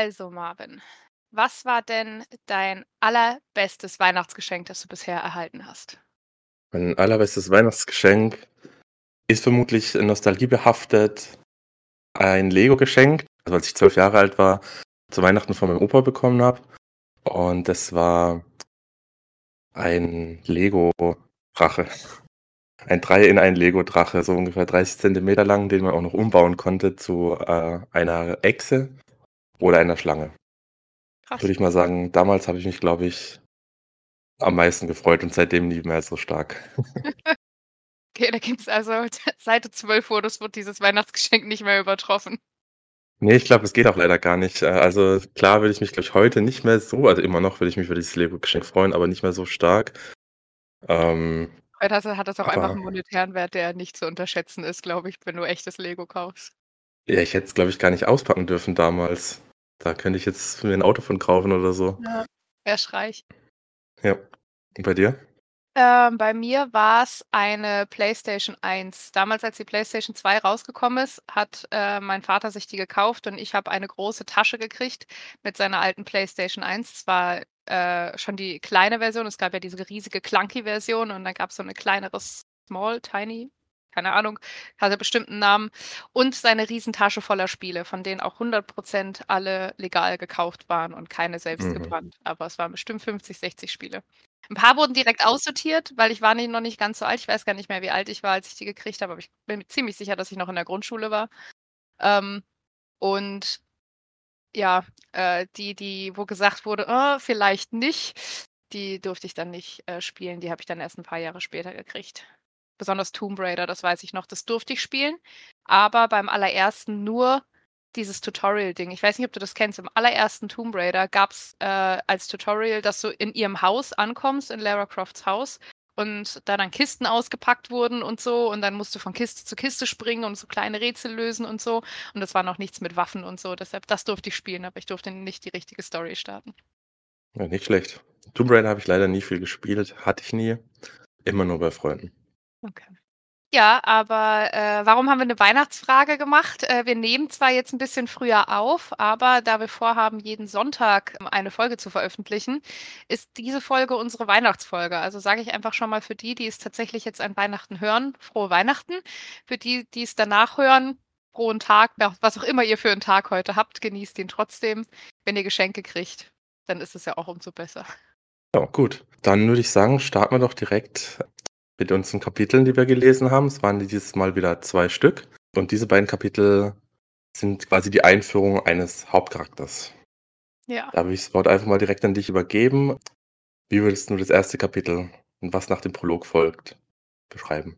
Also, Marvin, was war denn dein allerbestes Weihnachtsgeschenk, das du bisher erhalten hast? Mein allerbestes Weihnachtsgeschenk ist vermutlich nostalgiebehaftet ein Lego-Geschenk, also als ich zwölf Jahre alt war, zu Weihnachten von meinem Opa bekommen habe. Und das war ein Lego-Drache. Ein 3 in 1 Lego-Drache, so ungefähr 30 Zentimeter lang, den man auch noch umbauen konnte zu äh, einer Echse oder einer Schlange. Krass. Würde ich mal sagen, damals habe ich mich, glaube ich, am meisten gefreut und seitdem nie mehr so stark. Okay, da gibt es also seit du 12 wurdest, wird dieses Weihnachtsgeschenk nicht mehr übertroffen. Nee, ich glaube, es geht auch leider gar nicht. Äh, also klar würde ich mich, glaube ich, heute nicht mehr so, also immer noch würde ich mich über dieses Lego-Geschenk freuen, aber nicht mehr so stark. Ähm, Heute hast du- hat das auch einfach aber einen monetären Wert, der nicht zu unterschätzen ist, glaube ich, wenn du echtes Lego kaufst. ja, ich hätte es, glaube ich, gar nicht auspacken dürfen damals. Da könnte ich jetzt mir ein Auto von kaufen oder so. Ja. Wär's reich. Ja. Und bei dir? Ähm, bei mir war es eine PlayStation 1. Damals, als die PlayStation 2 rausgekommen ist, hat äh, mein Vater sich die gekauft und ich habe eine große Tasche gekriegt mit seiner alten PlayStation 1. Es war äh, schon die kleine Version. Es gab ja diese riesige Clunky-Version und dann gab es so eine kleinere Small, Tiny, keine Ahnung, hatte bestimmt einen Namen. Und seine Riesentasche voller Spiele, von denen auch 100% alle legal gekauft waren und keine selbst Mhm. gebrannt. Aber es waren bestimmt 50, 60 Spiele. Ein paar wurden direkt aussortiert, weil ich war nicht, noch nicht ganz so alt. Ich weiß gar nicht mehr, wie alt ich war, als ich die gekriegt habe, aber ich bin mir ziemlich sicher, dass ich noch in der Grundschule war. Ähm, und ja, äh, die, die, wo gesagt wurde, oh, vielleicht nicht, die durfte ich dann nicht äh, spielen. Die habe ich dann erst ein paar Jahre später gekriegt. Besonders Tomb Raider, das weiß ich noch, das durfte ich spielen. Aber beim allerersten nur dieses Tutorial-Ding. Ich weiß nicht, ob du das kennst. Im allerersten Tomb Raider gab es äh, als Tutorial, dass du in ihrem Haus ankommst, in Lara Crofts Haus, und da dann Kisten ausgepackt wurden und so. Und dann musst du von Kiste zu Kiste springen und so kleine Rätsel lösen und so. Und das war noch nichts mit Waffen und so. Deshalb, das durfte ich spielen, aber ich durfte nicht die richtige Story starten. Ja, nicht schlecht. Tomb Raider habe ich leider nie viel gespielt, hatte ich nie. Immer nur bei Freunden. Okay. Ja, aber äh, warum haben wir eine Weihnachtsfrage gemacht? Äh, wir nehmen zwar jetzt ein bisschen früher auf, aber da wir vorhaben, jeden Sonntag ähm, eine Folge zu veröffentlichen, ist diese Folge unsere Weihnachtsfolge. Also sage ich einfach schon mal für die, die es tatsächlich jetzt an Weihnachten hören, frohe Weihnachten. Für die, die es danach hören, frohen Tag, was auch immer ihr für einen Tag heute habt, genießt ihn trotzdem. Wenn ihr Geschenke kriegt, dann ist es ja auch umso besser. Ja, gut. Dann würde ich sagen, starten wir doch direkt mit unseren Kapiteln, die wir gelesen haben. Es waren dieses Mal wieder zwei Stück. Und diese beiden Kapitel sind quasi die Einführung eines Hauptcharakters. Ja. Da würde ich das Wort einfach mal direkt an dich übergeben. Wie würdest du das erste Kapitel und was nach dem Prolog folgt beschreiben?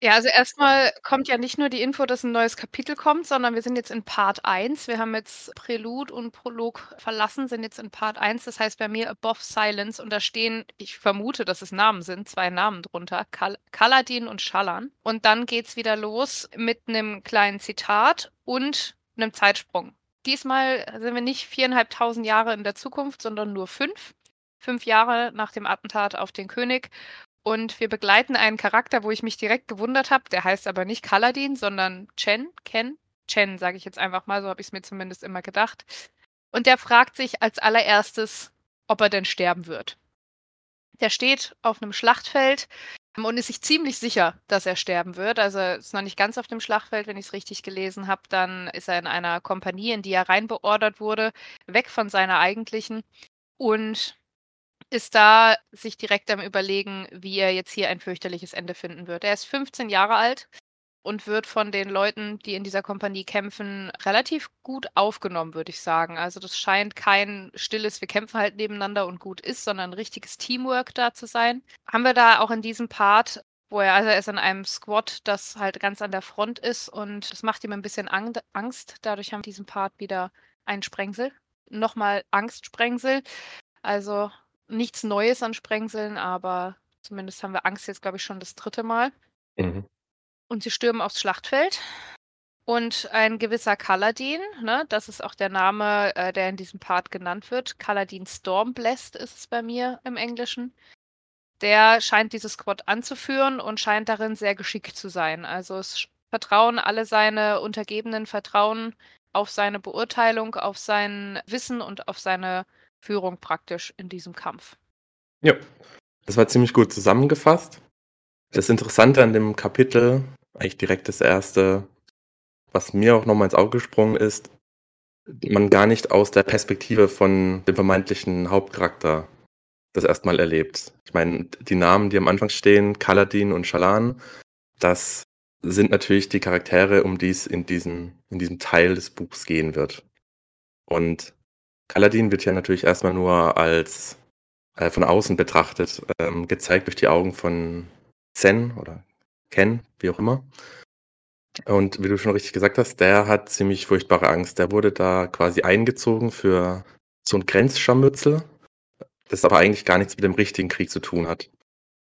Ja, also erstmal kommt ja nicht nur die Info, dass ein neues Kapitel kommt, sondern wir sind jetzt in Part 1. Wir haben jetzt Prälude und Prolog verlassen, sind jetzt in Part 1. Das heißt bei mir Above Silence und da stehen, ich vermute, dass es Namen sind, zwei Namen drunter, Kal Kaladin und Shallan. Und dann geht's wieder los mit einem kleinen Zitat und einem Zeitsprung. Diesmal sind wir nicht viereinhalbtausend Jahre in der Zukunft, sondern nur fünf. Fünf Jahre nach dem Attentat auf den König. Und wir begleiten einen Charakter, wo ich mich direkt gewundert habe. Der heißt aber nicht Kaladin, sondern Chen, Ken. Chen, sage ich jetzt einfach mal, so habe ich es mir zumindest immer gedacht. Und der fragt sich als allererstes, ob er denn sterben wird. Der steht auf einem Schlachtfeld und ist sich ziemlich sicher, dass er sterben wird. Also ist noch nicht ganz auf dem Schlachtfeld, wenn ich es richtig gelesen habe. Dann ist er in einer Kompanie, in die er reinbeordert wurde, weg von seiner eigentlichen. Und ist da sich direkt am Überlegen, wie er jetzt hier ein fürchterliches Ende finden wird. Er ist 15 Jahre alt und wird von den Leuten, die in dieser Kompanie kämpfen, relativ gut aufgenommen, würde ich sagen. Also das scheint kein stilles, wir kämpfen halt nebeneinander und gut ist, sondern richtiges Teamwork da zu sein. Haben wir da auch in diesem Part wo er, also ist in einem Squad, das halt ganz an der Front ist und das macht ihm ein bisschen Angst. Dadurch haben wir in diesem Part wieder einen Sprengsel. Nochmal Angstsprengsel. Also nichts Neues an Sprengseln, aber zumindest haben wir Angst jetzt, glaube ich, schon das dritte Mal. Mhm. Und sie stürmen aufs Schlachtfeld. Und ein gewisser Kaladin, ne, das ist auch der Name, äh, der in diesem Part genannt wird. Kaladin Stormblessed ist es bei mir im Englischen. Der scheint dieses Squad anzuführen und scheint darin sehr geschickt zu sein. Also es vertrauen alle seine Untergebenen, vertrauen auf seine Beurteilung, auf sein Wissen und auf seine Führung praktisch in diesem Kampf. Ja, das war ziemlich gut zusammengefasst. Das Interessante an dem Kapitel, eigentlich direkt das erste, was mir auch nochmal ins Auge gesprungen ist, man gar nicht aus der Perspektive von dem vermeintlichen Hauptcharakter das erstmal erlebt. Ich meine, die Namen, die am Anfang stehen, Kaladin und Shalan, das sind natürlich die Charaktere, um die es in, diesen, in diesem Teil des Buchs gehen wird. Und Kaladin wird ja natürlich erstmal nur als äh, von außen betrachtet, ähm, gezeigt durch die Augen von Zen oder Ken, wie auch immer. Und wie du schon richtig gesagt hast, der hat ziemlich furchtbare Angst. Der wurde da quasi eingezogen für so ein Grenzscharmützel, das aber eigentlich gar nichts mit dem richtigen Krieg zu tun hat.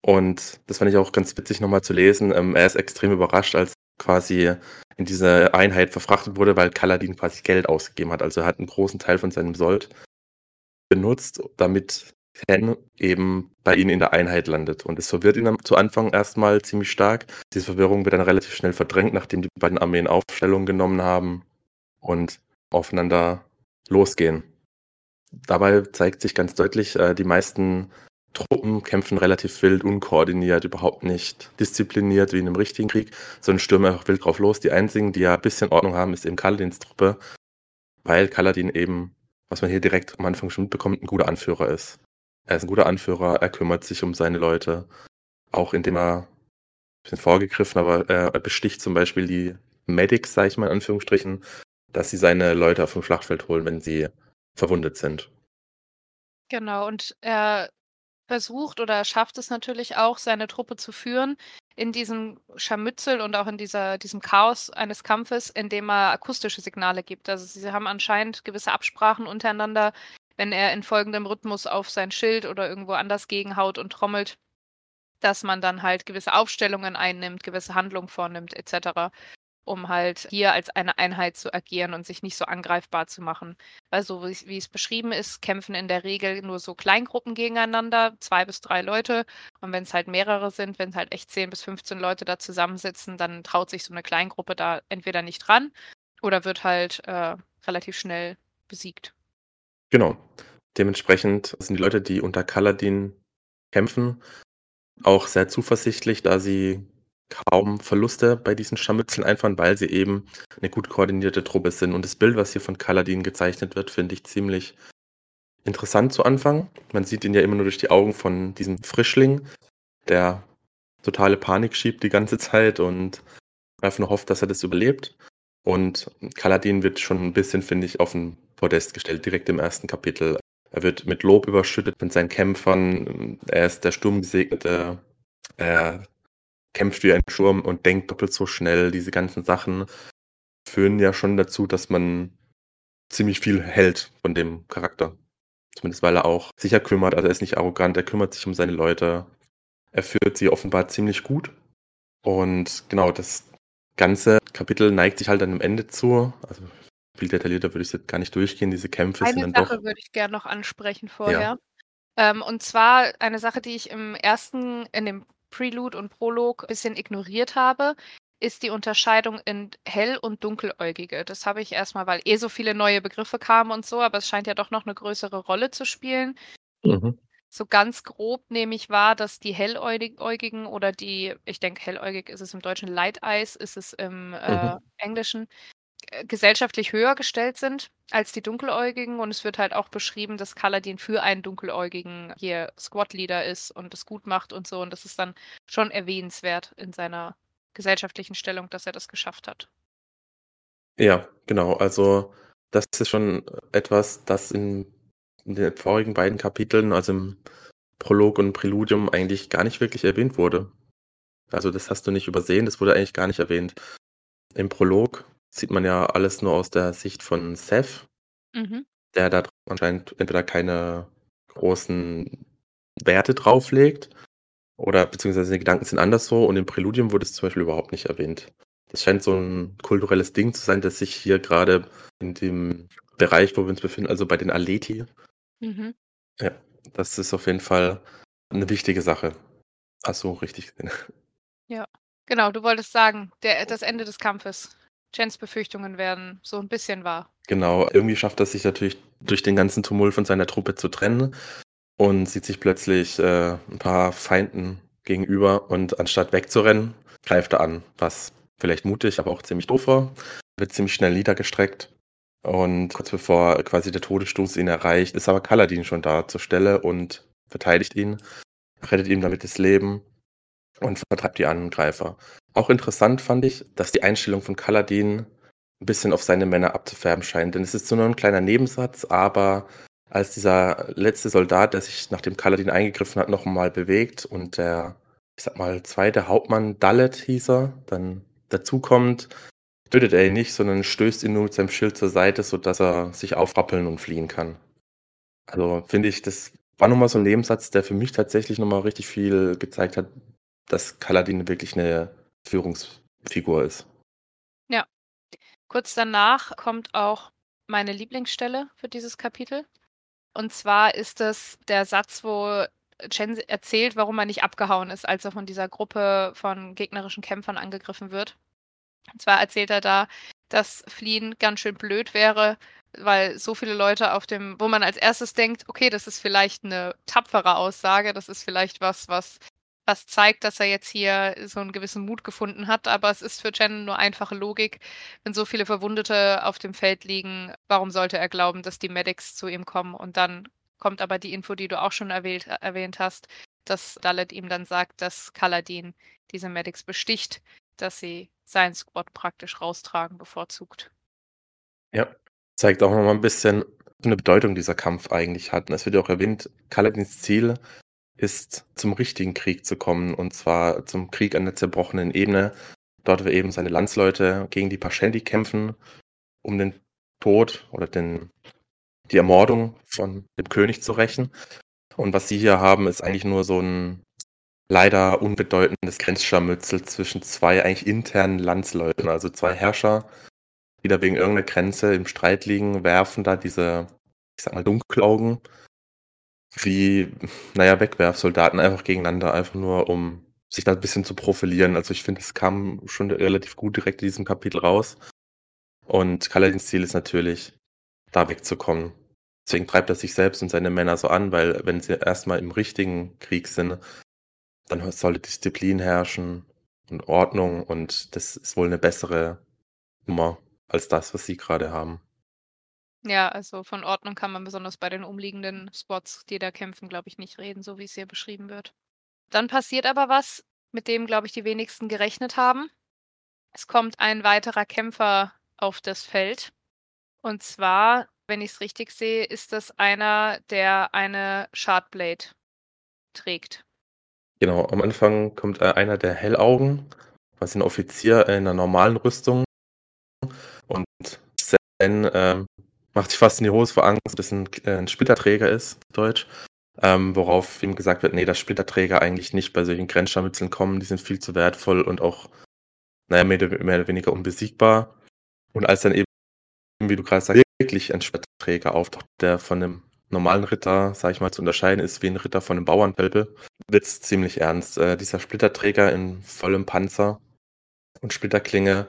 Und das fand ich auch ganz witzig nochmal zu lesen. Ähm, er ist extrem überrascht, als quasi in diese Einheit verfrachtet wurde, weil Kaladin quasi Geld ausgegeben hat. Also er hat einen großen Teil von seinem Sold benutzt, damit Ken eben bei ihnen in der Einheit landet. Und es verwirrt ihn zu Anfang erstmal ziemlich stark. Diese Verwirrung wird dann relativ schnell verdrängt, nachdem die beiden Armeen Aufstellung genommen haben und aufeinander losgehen. Dabei zeigt sich ganz deutlich, äh, die meisten Truppen kämpfen relativ wild, unkoordiniert, überhaupt nicht diszipliniert wie in einem richtigen Krieg, sondern stürmen einfach wild drauf los. Die einzigen, die ja ein bisschen Ordnung haben, ist eben Kaladins Truppe, weil Kaladin eben, was man hier direkt am Anfang schon mitbekommt, ein guter Anführer ist. Er ist ein guter Anführer, er kümmert sich um seine Leute, auch indem er ein bisschen vorgegriffen, aber er besticht zum Beispiel die Medics, sage ich mal in Anführungsstrichen, dass sie seine Leute auf dem Schlachtfeld holen, wenn sie verwundet sind. Genau, und er versucht oder schafft es natürlich auch, seine Truppe zu führen in diesem Scharmützel und auch in dieser, diesem Chaos eines Kampfes, indem er akustische Signale gibt. Also sie haben anscheinend gewisse Absprachen untereinander, wenn er in folgendem Rhythmus auf sein Schild oder irgendwo anders gegenhaut und trommelt, dass man dann halt gewisse Aufstellungen einnimmt, gewisse Handlungen vornimmt, etc um halt hier als eine Einheit zu agieren und sich nicht so angreifbar zu machen. Weil so wie, es beschrieben ist, kämpfen in der Regel nur so Kleingruppen gegeneinander, zwei bis drei Leute. Und wenn es halt mehrere sind, wenn es halt echt 10 bis 15 Leute da zusammensitzen, dann traut sich so eine Kleingruppe da entweder nicht ran oder wird halt äh, relativ schnell besiegt. Genau. Dementsprechend sind die Leute, die unter Kaladin kämpfen, auch sehr zuversichtlich, da sie kaum Verluste bei diesen Scharmützeln einfahren, weil sie eben eine gut koordinierte Truppe sind. Und das Bild, was hier von Kaladin gezeichnet wird, finde ich ziemlich interessant zu Anfang. Man sieht ihn ja immer nur durch die Augen von diesem Frischling, der totale Panik schiebt die ganze Zeit und einfach nur hofft, dass er das überlebt. Und Kaladin wird schon ein bisschen, finde ich, auf den Podest gestellt, direkt im ersten Kapitel. Er wird mit Lob überschüttet von seinen Kämpfern. Er ist der Sturmgesegnete. Er kämpft wie ein Sturm und denkt doppelt so schnell. Diese ganzen Sachen führen ja schon dazu, dass man ziemlich viel hält von dem Charakter. Zumindest weil er auch sicher kümmert, also er ist nicht arrogant, er kümmert sich um seine Leute. Er führt sie offenbar ziemlich gut. Und genau, das ganze Kapitel neigt sich halt dann am Ende zu. Also viel detaillierter würde ich jetzt gar nicht durchgehen. Diese Kämpfe eine sind dann Sache doch. würde ich gerne noch ansprechen vorher. Ja. Ähm, und zwar eine Sache, die ich im ersten, in dem Prelude und Prolog ein bisschen ignoriert habe, ist die Unterscheidung in hell- und dunkeläugige. Das habe ich erstmal, weil eh so viele neue Begriffe kamen und so, aber es scheint ja doch noch eine größere Rolle zu spielen. Mhm. So ganz grob nehme ich wahr, dass die helläugigen oder die, ich denke, helläugig ist es im Deutschen, Light Eyes ist es im äh, Mhm. Englischen, gesellschaftlich höher gestellt sind als die Dunkeläugigen. Und es wird halt auch beschrieben, dass Kaladin für einen Dunkeläugigen hier Squad-Leader ist und es gut macht und so. Und das ist dann schon erwähnenswert in seiner gesellschaftlichen Stellung, dass er das geschafft hat. Ja, genau. Also das ist schon etwas, das in, in den vorigen beiden Kapiteln, also im Prolog und Präludium, eigentlich gar nicht wirklich erwähnt wurde. Also das hast du nicht übersehen, das wurde eigentlich gar nicht erwähnt. Im Prolog sieht man ja alles nur aus der Sicht von Seth, Mhm. der da anscheinend entweder keine großen Werte drauflegt oder beziehungsweise die Gedanken sind anders so und im Präludium wurde es zum Beispiel überhaupt nicht erwähnt. Das scheint so ein kulturelles Ding zu sein, das sich hier gerade in dem Bereich, wo wir uns befinden, also bei den Aleti, Mhm. ja, das ist auf jeden Fall eine wichtige Sache. Ach so, richtig gesehen. Ja. Genau, du wolltest sagen, der, das Ende des Kampfes. Jens Befürchtungen werden so 'n bisschen wahr. Genau, irgendwie schafft er sich natürlich durch den ganzen Tumult von seiner Truppe zu trennen und sieht sich plötzlich, äh, 'n paar Feinden gegenüber und anstatt wegzurennen, greift er an, was vielleicht mutig, aber auch ziemlich doof war. Wird ziemlich schnell niedergestreckt und kurz bevor quasi der Todesstoß ihn erreicht, ist aber Kaladin schon da zur Stelle und verteidigt ihn, rettet ihm damit das Leben und vertreibt die Angreifer. Auch interessant fand ich, dass die Einstellung von Kaladin 'n bisschen auf seine Männer abzufärben scheint, denn es ist so nur 'n kleiner Nebensatz, aber als dieser letzte Soldat, der sich, nachdem Kaladin eingegriffen hat, noch mal bewegt und der, ich sage mal, zweite Hauptmann, Dalet hieß er, dann dazukommt, tötet er ihn nicht, sondern stößt ihn nur mit seinem Schild zur Seite, sodass er sich aufrappeln und fliehen kann. Also, finde ich, das war noch mal so 'n Nebensatz, der für mich tatsächlich noch mal richtig viel gezeigt hat, dass Kaladin wirklich 'ne Führungsfigur ist. Ja. Kurz danach kommt auch meine Lieblingsstelle für dieses Kapitel. Und zwar ist es der Satz, wo Chen erzählt, warum er nicht abgehauen ist, als er von dieser Gruppe von gegnerischen Kämpfern angegriffen wird. Und zwar erzählt er da, dass Fliehen ganz schön blöd wäre, weil so viele Leute auf dem wo man als Erstes denkt: „Okay, das ist vielleicht 'ne tapfere Aussage. Das ist vielleicht was, was was zeigt, dass er jetzt hier so 'n gewissen Mut gefunden hat.“ Aber es ist für Chen nur einfache Logik. Wenn so viele Verwundete auf dem Feld liegen, warum sollte er glauben, dass die Medics zu ihm kommen? Und dann kommt aber die Info, die du auch schon erwählt erwähnt hast, dass Dalet ihm dann sagt, dass Kaladin diese Medics besticht, dass sie seinen Squad praktisch raustragen bevorzugt. Ja, zeigt auch noch mal 'n bisschen, was für 'ne Bedeutung dieser Kampf eigentlich hat. Und es wird ja auch erwähnt, Kaladins Ziel ist, zum richtigen Krieg zu kommen, und zwar zum Krieg an der zerbrochenen Ebene. Dort, wo eben seine Landsleute gegen die Paschenti kämpfen, um den Tod oder den die Ermordung von dem König zu rächen. Und was sie hier haben, ist eigentlich nur so 'n leider unbedeutendes Grenzscharmützel zwischen 2 eigentlich internen Landsleuten. Also 2 Herrscher, die da wegen irgend 'ner Grenze im Streit liegen, werfen da diese, ich sage mal, Dunkelaugen wie, na ja, Wegwerfsoldaten einfach gegeneinander, einfach nur, um sich da 'n bisschen zu profilieren. Also, ich finde, es kam schon relativ gut direkt in diesem Kapitel raus. Und Kaladins Ziel ist natürlich, da wegzukommen. Deswegen treibt er sich selbst und seine Männer so an, weil wenn sie erst mal im richtigen Krieg sind, dann sollte Disziplin herrschen und Ordnung und das ist wohl 'ne bessere Nummer als das, was sie grade haben. Ja, also, von Ordnung kann man besonders bei den umliegenden Squads, die da kämpfen, glaube ich, nicht reden, so wie's hier beschrieben wird. Dann passiert aber was, mit dem, glaube ich, die wenigsten gerechnet haben. Es kommt ein weiterer Kämpfer auf das Feld. Und zwar, wenn ich's richtig sehe, ist das einer, der eine Shardblade trägt. Genau, am Anfang kommt, äh, einer der Hellaugen, quasi 'n Offizier in 'ner normalen Rüstung. Und Zen, ähm, macht sich fast in die Hose vor Angst, dass das 'n k äh, 'n Splitterträger ist, Deutsch. Ähm, worauf ihm gesagt wird: „Ne, dass Splitterträger eigentlich nicht bei solchen Grenzscharmützeln kommen, die sind viel zu wertvoll und auch, na ja, mehr oder mehr oder weniger unbesiegbar.“ Und als dann eben, wie du grade sagst, wirklich ein Splitterträger auftaucht, der von 'nem normalen Ritter, sage ich mal, zu unterscheiden ist wie 'n Ritter von 'nem Bauernpöbel, wird's ziemlich ernst. Äh, dieser Splitterträger in vollem Panzer und Splitterklinge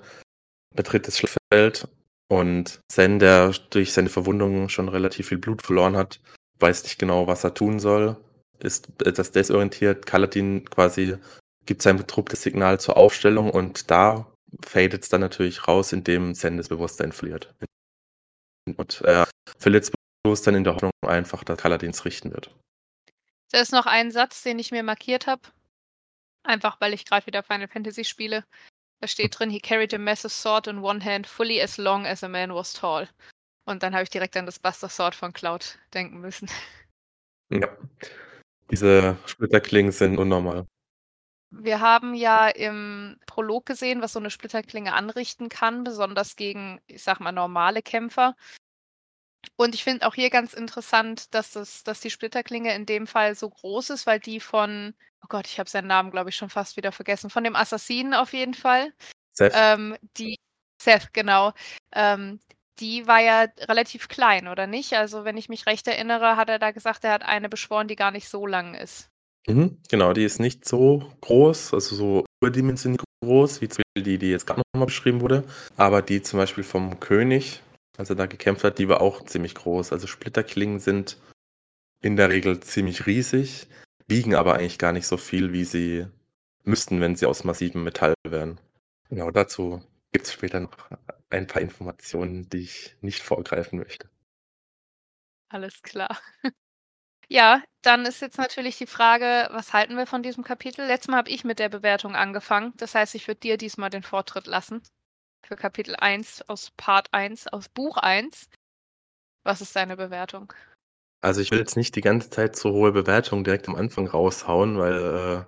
betritt das Schlachtfeld und Zen, der durch seine Verwundungen schon relativ viel Blut verloren hat, weiß nicht genau, was er tun soll, ist etwas desorientiert. Kaladin quasi gibt seinem Trupp das Signal zur Aufstellung und da fadet's dann natürlich raus, indem Zen das Bewusstsein verliert. Und er verliert's Bewusstsein in der Hoffnung einfach, dass Kaladin's richten wird. Da ist noch ein Satz, den ich mir markiert habe, einfach weil ich grad wieder Final Fantasy spiele. Da steht drin: „He carried a massive sword in one hand, fully as long as a man was tall.“ Und dann habe ich direkt an das Buster Sword von Cloud denken müssen. Ja. Diese Splitterklingen sind unnormal. Wir haben ja im Prolog gesehen, was so 'ne Splitterklinge anrichten kann, besonders gegen, ich sage mal, normale Kämpfer. Und ich finde auch hier ganz interessant, dass das dass die Splitterklinge in dem Fall so groß ist, weil die von oh Gott, ich habe seinen Namen, glaube ich, schon fast wieder vergessen, von dem Assassinen auf jeden Fall. Seth. Ähm, die Seth, genau. Ähm, die war ja relativ klein, oder nicht? Also, wenn ich mich recht erinnere, hat er da gesagt, er hat eine beschworen, die gar nicht so lang ist. Mhm, genau, die ist nicht so groß, also, so überdimensioniert groß, wie zum Beispiel die, die jetzt gerade nochmal beschrieben wurde. Aber die zum Beispiel vom König, als er da gekämpft hat, die war auch ziemlich groß. Also Splitterklingen sind in der Regel ziemlich riesig, wiegen aber eigentlich gar nicht so viel, wie sie müssten, wenn sie aus massivem Metall wären. Genau dazu gibt es später noch ein paar Informationen, die ich nicht vorgreifen möchte. Alles klar. Ja, dann ist jetzt natürlich die Frage, was halten wir von diesem Kapitel? Letztes Mal habe ich mit der Bewertung angefangen. Das heißt, ich würde dir diesmal den Vortritt lassen. Für Kapitel 1 aus Part 1, aus Buch 1. Was ist deine Bewertung? Also ich will jetzt nicht die ganze Zeit so hohe Bewertungen direkt am Anfang raushauen, weil äh,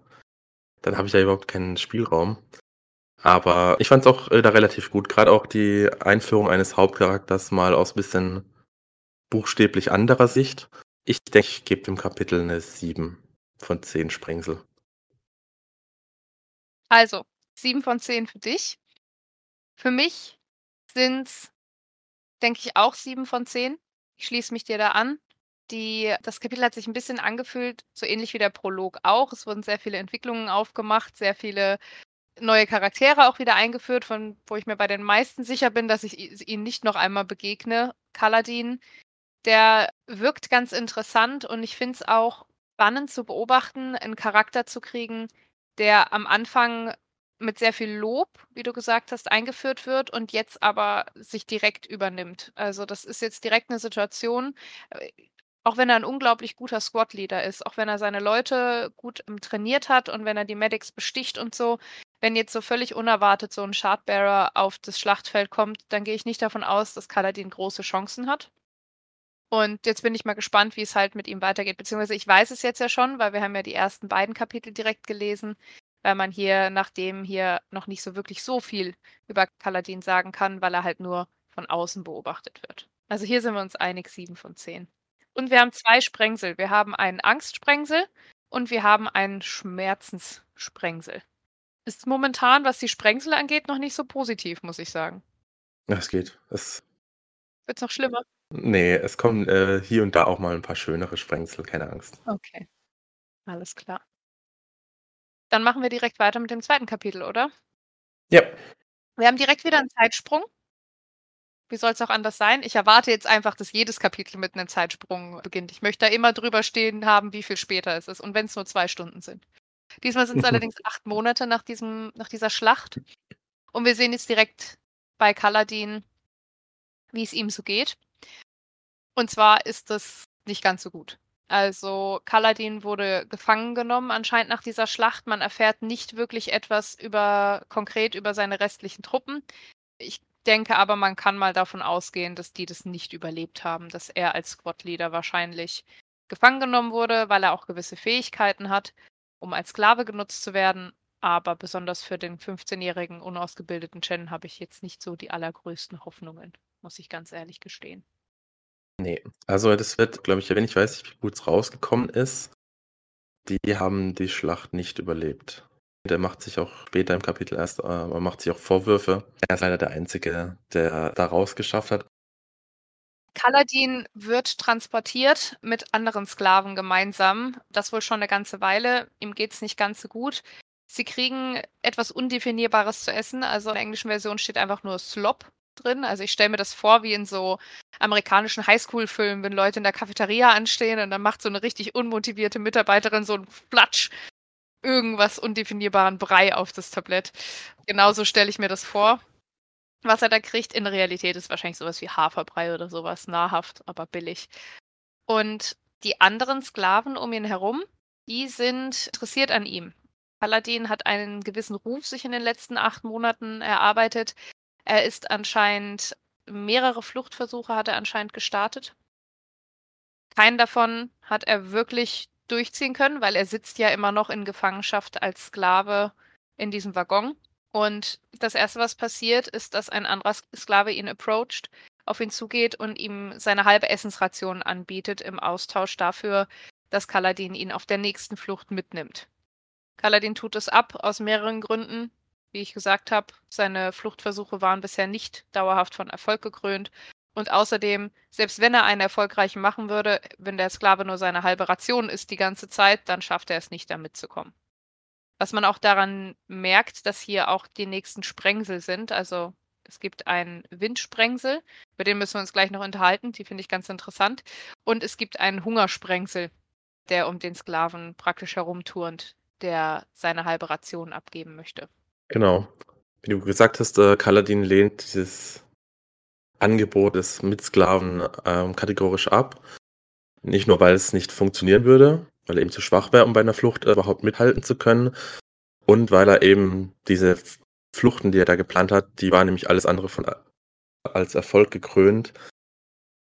dann habe ich ja überhaupt keinen Spielraum. Aber ich fand es auch äh, da relativ gut. Gerade auch die Einführung eines Hauptcharakters mal aus bisschen buchstäblich anderer Sicht. Ich denke, ich gebe dem Kapitel eine 7 von 10 Sprengsel. Also, 7 von 10 für dich. Für mich sind es, denke ich, auch 7 von 10. Ich schließe mich dir da an. Die, das Kapitel hat sich ein bisschen angefühlt, so ähnlich wie der Prolog auch. Es wurden sehr viele Entwicklungen aufgemacht, sehr viele neue Charaktere auch wieder eingeführt, von wo ich mir bei den meisten sicher bin, dass ich ihnen nicht noch einmal begegne. Kaladin, der wirkt ganz interessant und ich finde es auch spannend zu beobachten, einen Charakter zu kriegen, der am Anfang mit sehr viel Lob, wie du gesagt hast, eingeführt wird und jetzt aber sich direkt übernimmt. Also das ist jetzt direkt eine Situation, äh, auch wenn er ein unglaublich guter Squad-Leader ist, auch wenn er seine Leute gut trainiert hat und wenn er die Medics besticht und so, wenn jetzt so völlig unerwartet so ein Shardbearer auf das Schlachtfeld kommt, dann gehe ich nicht davon aus, dass Kaladin große Chancen hat. Und jetzt bin ich mal gespannt, wie es halt mit ihm weitergeht. Beziehungsweise ich weiß es jetzt ja schon, weil wir haben ja die ersten beiden Kapitel direkt gelesen, weil man hier, nachdem hier noch nicht so wirklich so viel über Kaladin sagen kann, weil er halt nur von außen beobachtet wird. Also hier sind wir uns einig, sieben von zehn. Und wir haben zwei Sprengsel. Wir haben einen Angstsprengsel und wir haben einen Schmerzenssprengsel. Ist momentan, was die Sprengsel angeht, noch nicht so positiv, muss ich sagen. Das geht. Es wird noch schlimmer. Nee, es kommen äh, hier und da auch mal ein paar schönere Sprengsel, keine Angst. Okay. Alles klar. Dann machen wir direkt weiter mit dem zweiten Kapitel, oder? Ja. Wir haben direkt wieder einen Zeitsprung. Wie soll es auch anders sein? Ich erwarte jetzt einfach, dass jedes Kapitel mit einem Zeitsprung beginnt. Ich möchte da immer drüber stehen haben, wie viel später es ist. Und wenn es nur zwei Stunden sind. Diesmal sind es allerdings acht Monate nach, diesem, nach dieser Schlacht. Und wir sehen jetzt direkt bei Kaladin, wie es ihm so geht. Und zwar ist das nicht ganz so gut. Also Kaladin wurde gefangen genommen anscheinend nach dieser Schlacht. Man erfährt nicht wirklich etwas über konkret über seine restlichen Truppen. Ich denke aber, man kann mal davon ausgehen, dass die das nicht überlebt haben, dass er als Squad-Leader wahrscheinlich gefangen genommen wurde, weil er auch gewisse Fähigkeiten hat, um als Sklave genutzt zu werden. Aber besonders für den 15-jährigen unausgebildeten Chen habe ich jetzt nicht so die allergrößten Hoffnungen, muss ich ganz ehrlich gestehen. Nee, also das wird, glaube ich, wenn ich weiß nicht, wie gut es rausgekommen ist, die haben die Schlacht nicht überlebt. Der macht sich auch später im Kapitel erst, äh, macht sich auch Vorwürfe. Er ist leider der Einzige, der da rausgeschafft hat. Kaladin wird transportiert mit anderen Sklaven gemeinsam. Das wohl schon eine ganze Weile. Ihm geht es nicht ganz so gut. Sie kriegen etwas Undefinierbares zu essen. Also in der englischen Version steht einfach nur Slop drin. Also ich stelle mir das vor wie in so amerikanischen Highschool-Filmen, wenn Leute in der Cafeteria anstehen und dann macht so eine richtig unmotivierte Mitarbeiterin so einen Flatsch irgendwas undefinierbaren Brei auf das Tablett. Genauso stelle ich mir das vor. Was er da kriegt, in Realität ist wahrscheinlich sowas wie Haferbrei oder sowas, nahrhaft, aber billig. Und die anderen Sklaven um ihn herum, die sind interessiert an ihm. Paladin hat einen gewissen Ruf sich in den letzten acht Monaten erarbeitet. Er ist anscheinend, mehrere Fluchtversuche hat er anscheinend gestartet. Keinen davon hat er wirklich durchziehen können, weil er sitzt ja immer noch in Gefangenschaft als Sklave in diesem Waggon. Und das Erste, was passiert, ist, dass ein anderer Sklave ihn approacht, auf ihn zugeht und ihm seine halbe Essensration anbietet im Austausch dafür, dass Kaladin ihn auf der nächsten Flucht mitnimmt. Kaladin tut es ab aus mehreren Gründen. Wie ich gesagt habe, seine Fluchtversuche waren bisher nicht dauerhaft von Erfolg gekrönt. Und außerdem, selbst wenn er einen erfolgreichen machen würde, wenn der Sklave nur seine halbe Ration isst die ganze Zeit, dann schafft er es nicht, da mitzukommen. Was man auch daran merkt, dass hier auch die nächsten Sprengsel sind. Also es gibt einen Windsprengsel, über den müssen wir uns gleich noch unterhalten, die finde ich ganz interessant. Und es gibt einen Hungersprengsel, der um den Sklaven praktisch herumturnt, der seine halbe Ration abgeben möchte. Genau. Wie du gesagt hast, äh, Kaladin lehnt dieses Angebot des Mitsklaven ähm, kategorisch ab. Nicht nur, weil es nicht funktionieren würde, weil er eben zu schwach wäre, um bei einer Flucht äh, überhaupt mithalten zu können. Und weil er eben diese Fluchten, die er da geplant hat, die waren nämlich alles andere von als Erfolg gekrönt.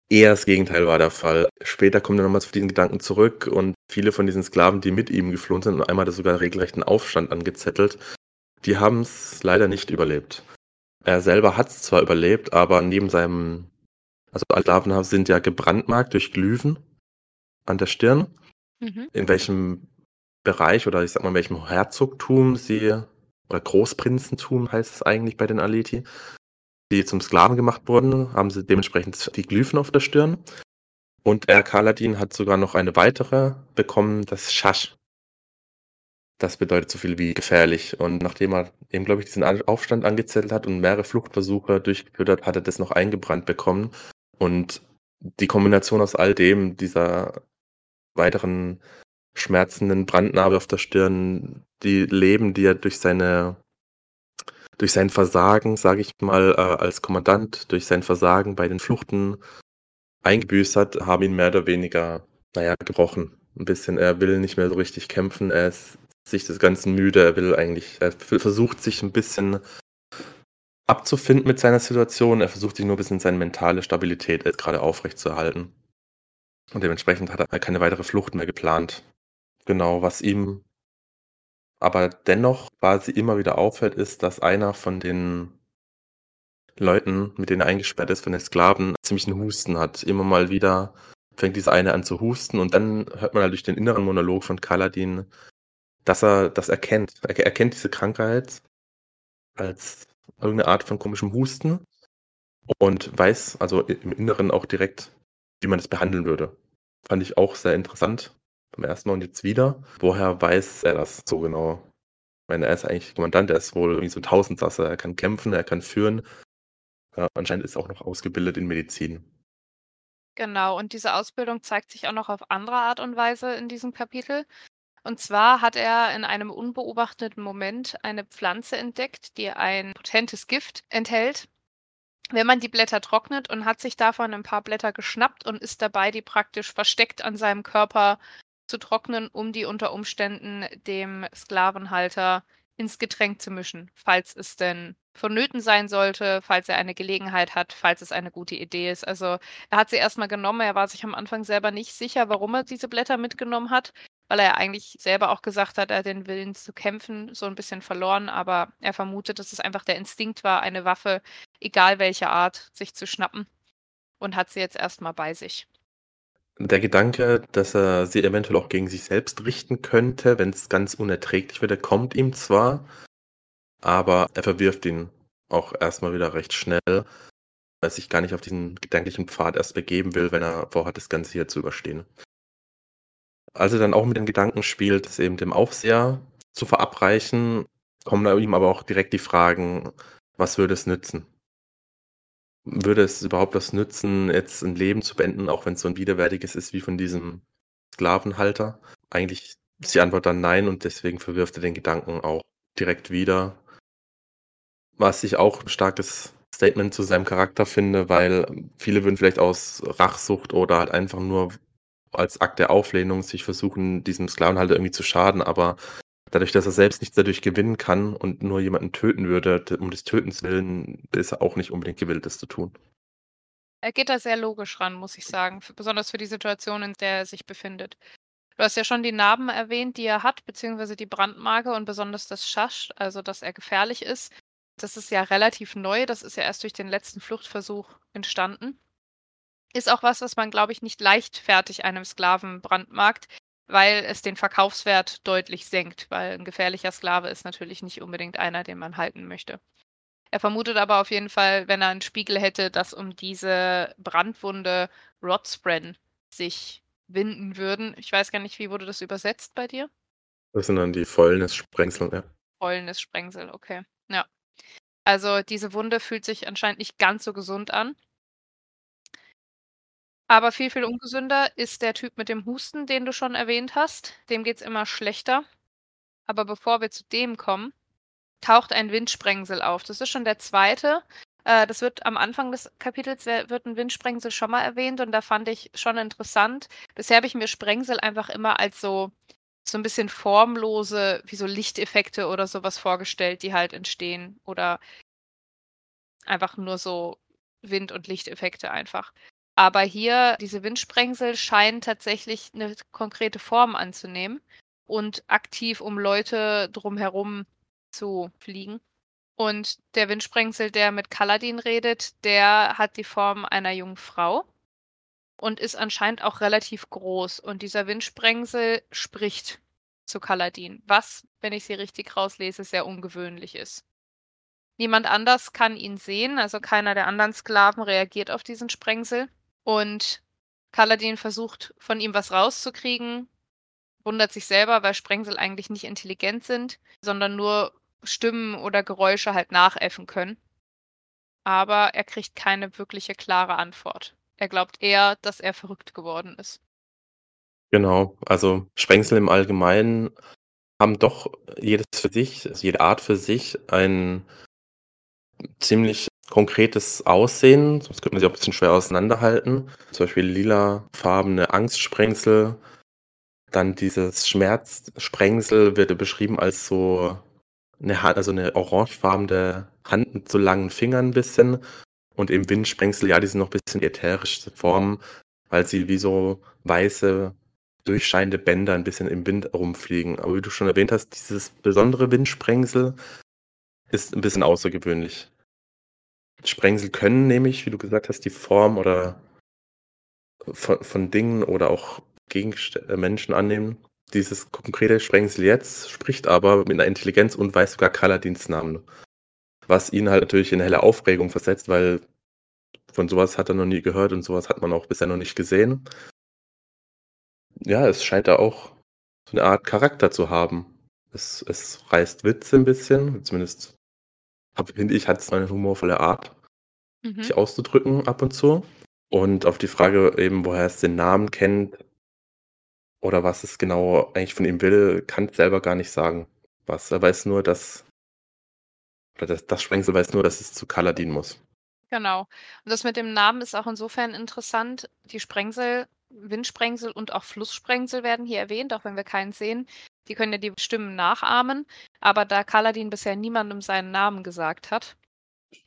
Eher das Gegenteil war der Fall. Später kommt er nochmals auf diesen Gedanken zurück und viele von diesen Sklaven, die mit ihm geflohen sind, und einmal hat er sogar regelrechten Aufstand angezettelt, die haben es leider nicht überlebt. Er selber hat es zwar überlebt, aber neben seinem, also Sklaven sind ja gebrandmarkt durch Glühen an der Stirn. Mhm. In welchem Bereich oder ich sag mal, in welchem Herzogtum sie, oder Großprinzentum heißt es eigentlich bei den Aleti, die zum Sklaven gemacht wurden, haben sie dementsprechend die Glyphen auf der Stirn. Und er Kaladin hat sogar noch eine weitere bekommen, das Schasch. Das bedeutet so viel wie gefährlich. Und nachdem er eben, glaube ich, diesen Aufstand angezettelt hat und mehrere Fluchtversuche durchgeführt hat, hat er das noch eingebrannt bekommen. Und die Kombination aus all dem, dieser weiteren schmerzenden Brandnarbe auf der Stirn, die Leben, die er durch seine durch sein Versagen, sage ich mal, äh, als Kommandant, durch sein Versagen bei den Fluchten eingebüßt hat, haben ihn mehr oder weniger, naja, gebrochen. Ein bisschen, er will nicht mehr so richtig kämpfen, er ist sich des Ganzen müde, er will eigentlich, er versucht sich ein bisschen abzufinden mit seiner Situation, er versucht sich nur ein bisschen seine mentale Stabilität gerade aufrechtzuerhalten. Und dementsprechend hat er keine weitere Flucht mehr geplant. Genau, was ihm aber dennoch quasi immer wieder auffällt, ist, dass einer von den Leuten, mit denen er eingesperrt ist, von den Sklaven, ziemlich einen Husten hat. Immer mal wieder fängt dieser eine an zu husten und dann hört man halt durch den inneren Monolog von Kaladin, dass er das erkennt. Er erkennt diese Krankheit als irgendeine Art von komischem Husten und weiß also im Inneren auch direkt, wie man das behandeln würde. Fand ich auch sehr interessant beim ersten Mal und jetzt wieder. Woher weiß er das so genau? Ich meine, er ist eigentlich Kommandant, er ist wohl irgendwie so Tausendsasser. Er kann kämpfen, er kann führen. Ja, anscheinend ist er auch noch ausgebildet in Medizin. Genau, und diese Ausbildung zeigt sich auch noch auf andere Art und Weise in diesem Kapitel. Und zwar hat er in einem unbeobachteten Moment eine Pflanze entdeckt, die ein potentes Gift enthält. Wenn man die Blätter trocknet und hat sich davon ein paar Blätter geschnappt und ist dabei, die praktisch versteckt an seinem Körper zu trocknen, um die unter Umständen dem Sklavenhalter ins Getränk zu mischen, falls es denn vonnöten sein sollte, falls er eine Gelegenheit hat, falls es eine gute Idee ist. Also er hat sie erstmal genommen, er war sich am Anfang selber nicht sicher, warum er diese Blätter mitgenommen hat, weil er eigentlich selber auch gesagt hat, er hat den Willen zu kämpfen so ein bisschen verloren, aber er vermutet, dass es einfach der Instinkt war, eine Waffe, egal welche Art, sich zu schnappen und hat sie jetzt erstmal bei sich. Der Gedanke, dass er sie eventuell auch gegen sich selbst richten könnte, wenn es ganz unerträglich wird, kommt ihm zwar, aber er verwirft ihn auch erstmal wieder recht schnell, weil er sich gar nicht auf diesen gedanklichen Pfad erst begeben will, wenn er vorhat, das Ganze hier zu überstehen. Als er dann auch mit den Gedanken spielt, es eben dem Aufseher zu verabreichen, kommen ihm aber auch direkt die Fragen, was würde es nützen? Würde es überhaupt was nützen, jetzt ein Leben zu beenden, auch wenn es so ein widerwärtiges ist wie von diesem Sklavenhalter? Eigentlich ist die Antwort dann nein und deswegen verwirft er den Gedanken auch direkt wieder. Was ich auch ein starkes Statement zu seinem Charakter finde, weil viele würden vielleicht aus Rachsucht oder halt einfach nur als Akt der Auflehnung sich versuchen, diesem Sklavenhalter irgendwie zu schaden, aber dadurch, dass er selbst nichts dadurch gewinnen kann und nur jemanden töten würde, um des Tötens willen, ist er auch nicht unbedingt gewillt, das zu tun. Er geht da sehr logisch ran, muss ich sagen, besonders für die Situation, in der er sich befindet. Du hast ja schon die Narben erwähnt, die er hat, beziehungsweise die Brandmarke und besonders das Schasch, also dass er gefährlich ist. Das ist ja relativ neu, das ist ja erst durch den letzten Fluchtversuch entstanden. Ist auch was, was man, glaube ich, nicht leichtfertig einem Sklaven brandmarkt, weil es den Verkaufswert deutlich senkt, weil ein gefährlicher Sklave ist natürlich nicht unbedingt einer, den man halten möchte. Er vermutet aber auf jeden Fall, wenn er einen Spiegel hätte, dass um diese Brandwunde Rodspren sich winden würden. Ich weiß gar nicht, wie wurde das übersetzt bei dir? Das sind dann die Fäulnis-Sprengsel, ja. Fäulnis-Sprengsel, okay. Ja. Also, diese Wunde fühlt sich anscheinend nicht ganz so gesund an. Aber viel, viel ungesünder ist der Typ mit dem Husten, den du schon erwähnt hast. Dem geht's immer schlechter. Aber bevor wir zu dem kommen, taucht ein Windsprengsel auf. Das ist schon der zweite. Äh, das wird am Anfang des Kapitels wird ein Windsprengsel schon mal erwähnt und da fand ich schon interessant. Bisher habe ich mir Sprengsel einfach immer als so so ein bisschen formlose, wie so Lichteffekte oder sowas vorgestellt, die halt entstehen oder einfach nur so Wind und Lichteffekte einfach. Aber hier, diese Windsprengsel scheinen tatsächlich eine konkrete Form anzunehmen und aktiv um Leute drumherum zu fliegen. Und der Windsprengsel, der mit Kaladin redet, der hat die Form einer jungen Frau und ist anscheinend auch relativ groß. Und dieser Windsprengsel spricht zu Kaladin, was, wenn ich sie richtig rauslese, sehr ungewöhnlich ist. Niemand anders kann ihn sehen, also keiner der anderen Sklaven reagiert auf diesen Sprengsel. Und Kaladin versucht von ihm was rauszukriegen, wundert sich selber, weil Sprengsel eigentlich nicht intelligent sind, sondern nur Stimmen oder Geräusche halt nachäffen können. Aber er kriegt keine wirkliche klare Antwort. Er glaubt eher, dass er verrückt geworden ist. Genau, also Sprengsel im Allgemeinen haben doch jedes für sich, also jede Art für sich ein ziemlich konkretes Aussehen, sonst könnte man sie auch ein bisschen schwer auseinanderhalten. Zum Beispiel lilafarbene Angstsprengsel, dann dieses Schmerzsprengsel wird beschrieben als so eine, also eine orangefarbene Hand mit so langen Fingern ein bisschen. Und eben Windsprengsel, ja, die sind noch ein bisschen ätherische Formen, weil sie wie so weiße, durchscheinende Bänder ein bisschen im Wind rumfliegen. Aber wie du schon erwähnt hast, dieses besondere Windsprengsel ist ein bisschen außergewöhnlich. Sprengsel können nämlich, wie du gesagt hast, die Form oder von, von Dingen oder auch Gegenst äh, Menschen annehmen. Dieses konkrete Sprengsel jetzt spricht aber mit einer Intelligenz und weiß sogar Kaladins Namen. Was ihn halt natürlich in helle Aufregung versetzt, weil von sowas hat er noch nie gehört und sowas hat man auch bisher noch nicht gesehen. Ja, es scheint da auch so eine Art Charakter zu haben. Es, es reißt Witze ein bisschen, zumindest finde ich, hat es eine humorvolle Art, mhm. sich auszudrücken ab und zu. Und auf die Frage eben, woher es den Namen kennt, oder was es genau eigentlich von ihm will, kann es selber gar nicht sagen. Was er weiß nur, dass oder das, das Sprengsel weiß nur, dass es zu Kaladin muss. Genau. Und das mit dem Namen ist auch insofern interessant. Die Sprengsel, Windsprengsel und auch Flusssprengsel werden hier erwähnt, auch wenn wir keinen sehen. Die können ja die Stimmen nachahmen. Aber da Kaladin bisher niemandem seinen Namen gesagt hat,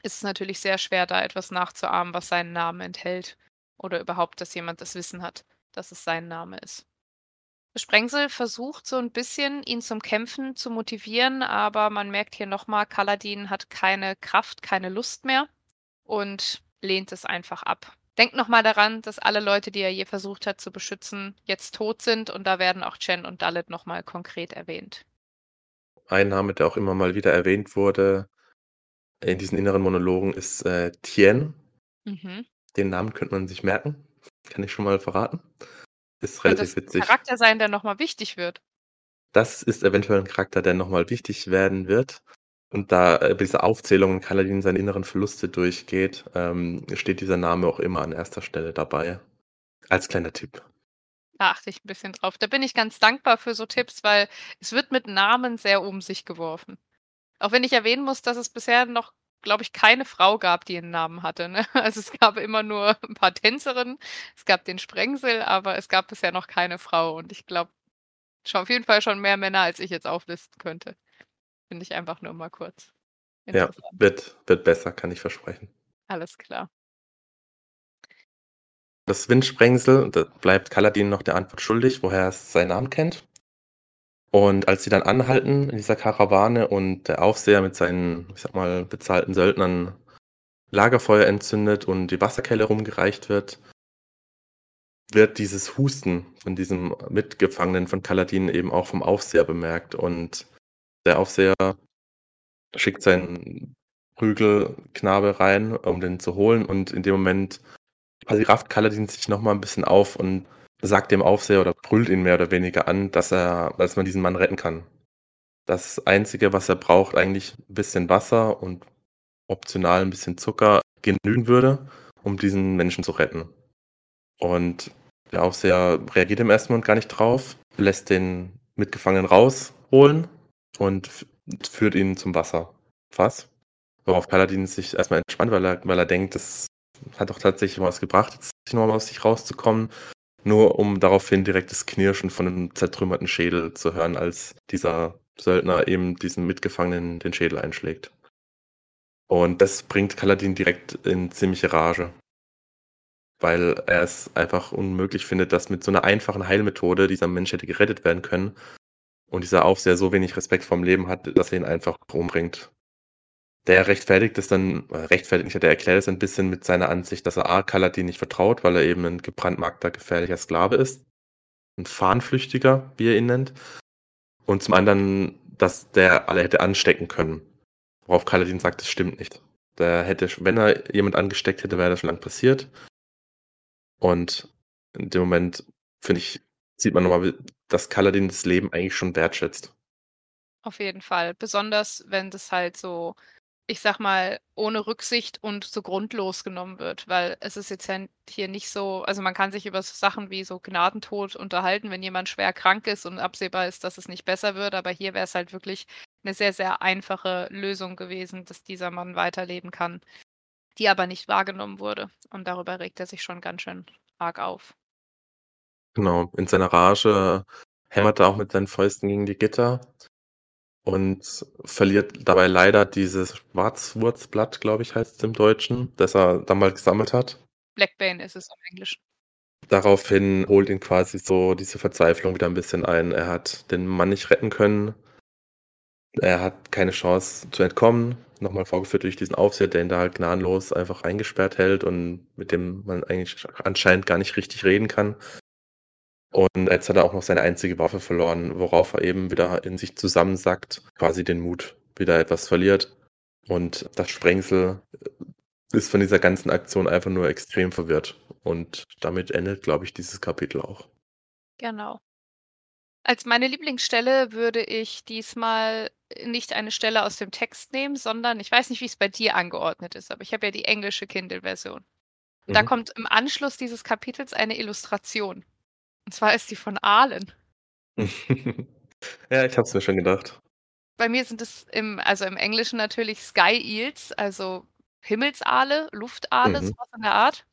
ist es natürlich sehr schwer, da etwas nachzuahmen, was seinen Namen enthält. Oder überhaupt, dass jemand das Wissen hat, dass es sein Name ist. Sprengsel versucht so ein bisschen, ihn zum Kämpfen zu motivieren, aber man merkt hier nochmal, Kaladin hat keine Kraft, keine Lust mehr und lehnt es einfach ab. Denkt nochmal daran, dass alle Leute, die er je versucht hat zu beschützen, jetzt tot sind und da werden auch Chen und Dalit nochmal konkret erwähnt. Ein Name, der auch immer mal wieder erwähnt wurde in diesen inneren Monologen, ist äh, Tien. Mhm. Den Namen könnte man sich merken. Kann ich schon mal verraten. Ist relativ witzig. Ein Charakter sein, der nochmal wichtig wird. Das ist eventuell ein Charakter, der nochmal wichtig werden wird. Und da äh, bei dieser Aufzählung Kaladin seine inneren Verluste durchgeht, ähm, steht dieser Name auch immer an erster Stelle dabei. Als kleiner Tipp. Da achte ich ein bisschen drauf. Da bin ich ganz dankbar für so Tipps, weil es wird mit Namen sehr um sich geworfen. Auch wenn ich erwähnen muss, dass es bisher noch glaube ich, keine Frau gab, die einen Namen hatte. Ne? Also es gab immer nur ein paar Tänzerinnen, es gab den Sprengsel, aber es gab bisher noch keine Frau. Und ich glaube, schon auf jeden Fall schon mehr Männer, als ich jetzt auflisten könnte. Finde ich einfach nur mal kurz. Ja, wird, wird besser, kann ich versprechen. Alles klar. Das Windsprengsel, da bleibt Kaladin noch der Antwort schuldig, woher er seinen Namen kennt. Und als sie dann anhalten in dieser Karawane und der Aufseher mit seinen, ich sag mal, bezahlten Söldnern Lagerfeuer entzündet und die Wasserkelle rumgereicht wird, wird dieses Husten von diesem Mitgefangenen von Kaladin eben auch vom Aufseher bemerkt. Und der Aufseher schickt seinen Prügelknabe rein, um den zu holen. Und in dem Moment rafft Kaladin sich nochmal ein bisschen auf und sagt dem Aufseher oder brüllt ihn mehr oder weniger an, dass er dass man diesen Mann retten kann. Das Einzige, was er braucht, eigentlich 'n bisschen Wasser und optional 'n bisschen Zucker genügen würde, um diesen Menschen zu retten. Und der Aufseher reagiert im ersten Moment gar nicht drauf, lässt den Mitgefangenen rausholen und führt ihn zum Wasserfass. Worauf Kaladin sich erst mal entspannt, weil er weil er denkt, das hat doch tatsächlich was gebracht, jetzt noch mal aus sich rauszukommen, nur um daraufhin direkt das Knirschen von 'nem zertrümmerten Schädel zu hören, als dieser Söldner eben diesem Mitgefangenen den Schädel einschlägt. Und das bringt Kaladin direkt in ziemliche Rage. Weil er es einfach unmöglich findet, dass mit so 'ner einfachen Heilmethode dieser Mensch hätte gerettet werden können und dieser Aufseher so wenig Respekt vorm Leben hat, dass er ihn einfach umbringt. Der rechtfertigt es dann äh, rechtfertigt nicht, der erklärt es ein bisschen mit seiner Ansicht, dass er A Kaladin nicht vertraut, weil er eben 'n gebrandmarkter, gefährlicher Sklave ist. 'N Fahnenflüchtiger, wie er ihn nennt. Und zum anderen, dass der alle hätte anstecken können. Worauf Kaladin sagt, das stimmt nicht. Der hätte wenn er jemand angesteckt hätte, wäre das schon lang passiert. Und in dem Moment, finde ich, sieht man noch mal, wie dass Kaladin das Leben eigentlich schon wertschätzt. Auf jeden Fall. Besonders, wenn das halt so, ich sage mal, ohne Rücksicht und so grundlos genommen wird, weil es ist jetzt n hier nicht so also, man kann sich über so Sachen wie so Gnadentod unterhalten, wenn jemand schwer krank ist und absehbar ist, dass es nicht besser wird, aber hier wäre es halt wirklich 'ne sehr, sehr einfache Lösung gewesen, dass dieser Mann weiterleben kann, die aber nicht wahrgenommen wurde. Und darüber regt er sich schon ganz schön arg auf. Genau, in seiner Rage hämmert er auch mit seinen Fäusten gegen die Gitter und verliert dabei leider dieses Schwarzwurzblatt, glaube ich, heißt's im Deutschen, das er damals gesammelt hat. Blackbane ist es im Englischen. Daraufhin holt ihn quasi so diese Verzweiflung wieder 'n bisschen ein. Er hat den Mann nicht retten können. Er hat keine Chance zu entkommen, noch mal vorgeführt durch diesen Aufseher, der ihn da halt gnadenlos einfach eingesperrt hält und mit dem man eigentlich anscheinend gar nicht richtig reden kann. Und jetzt hat er auch noch seine einzige Waffe verloren, worauf er eben wieder in sich zusammensackt, quasi den Mut wieder etwas verliert. Und das Sprengsel, ist von dieser ganzen Aktion einfach nur extrem verwirrt. Und damit endet, glaube ich, dieses Kapitel auch. Genau. Als meine Lieblingsstelle würde ich diesmal nicht eine Stelle aus dem Text nehmen, sondern ich weiß nicht, wie's bei dir angeordnet ist, aber ich habe ja die englische Kindle-Version. Da Mhm. kommt im Anschluss dieses Kapitels eine Illustration. Und zwar ist die von Aalen. Ja, ich habe es mir schon gedacht. Bei mir sind es im also, im Englischen natürlich Sky Eels, also Himmelsaale, Luftaale, so Mhm. was in der Art.